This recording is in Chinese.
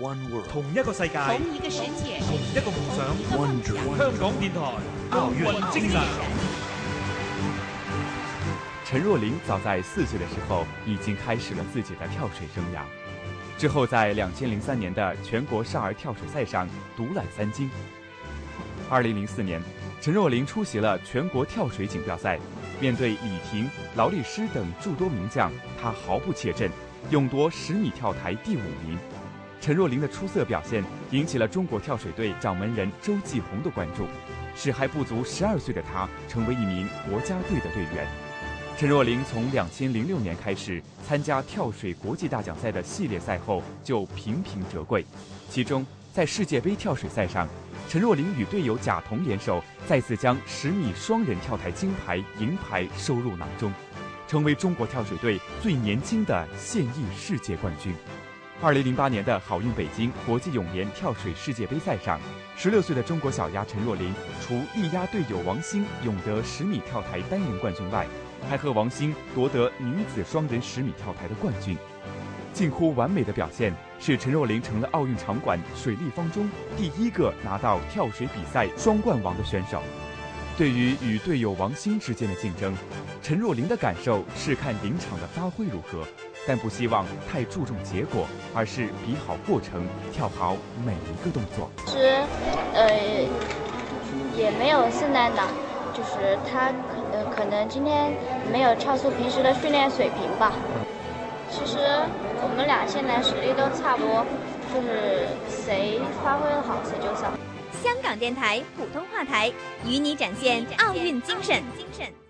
同一个世界，同一个世界，同一个梦想。One 中国香港电台奥运精神。陈若琳早在四岁的时候已经开始了自己的跳水生涯，之后在两千零三年的全国少儿跳水赛上独揽三金。二零零四年，陈若琳出席了全国跳水锦标赛，面对李婷、劳丽诗等诸多名将，她毫不怯阵，勇夺十米跳台第五名。陈若琳的出色表现引起了中国跳水队掌门人周继红的关注，使还不足十二岁的她成为一名国家队的队员。陈若琳从两千零六年开始参加跳水国际大奖赛的系列赛后，就频频折桂。其中，在世界杯跳水赛上，陈若琳与队友贾彤联手，再次将十米双人跳台金牌、银牌收入囊中，成为中国跳水队最年轻的现役世界冠军。二零零八年的好运北京国际泳联跳水世界杯赛上，十六岁的中国小鸭陈若琳除力压队友王鑫勇得十米跳台单人冠军外，还和王鑫夺得女子双人十米跳台的冠军。近乎完美的表现，使陈若琳成了奥运场馆水立方中第一个拿到跳水比赛双冠王的选手。对于与队友王鑫之间的竞争，陈若琳的感受是看临场的发挥如何。但不希望太注重结果，而是比好过程，跳好每一个动作。其实，呃，也没有是难的，就是他可呃可能今天没有超出平时的训练水平吧。其实我们俩现在实力都差不多，就是谁发挥的好谁就上。香港电台普通话台与你展现奥运精神。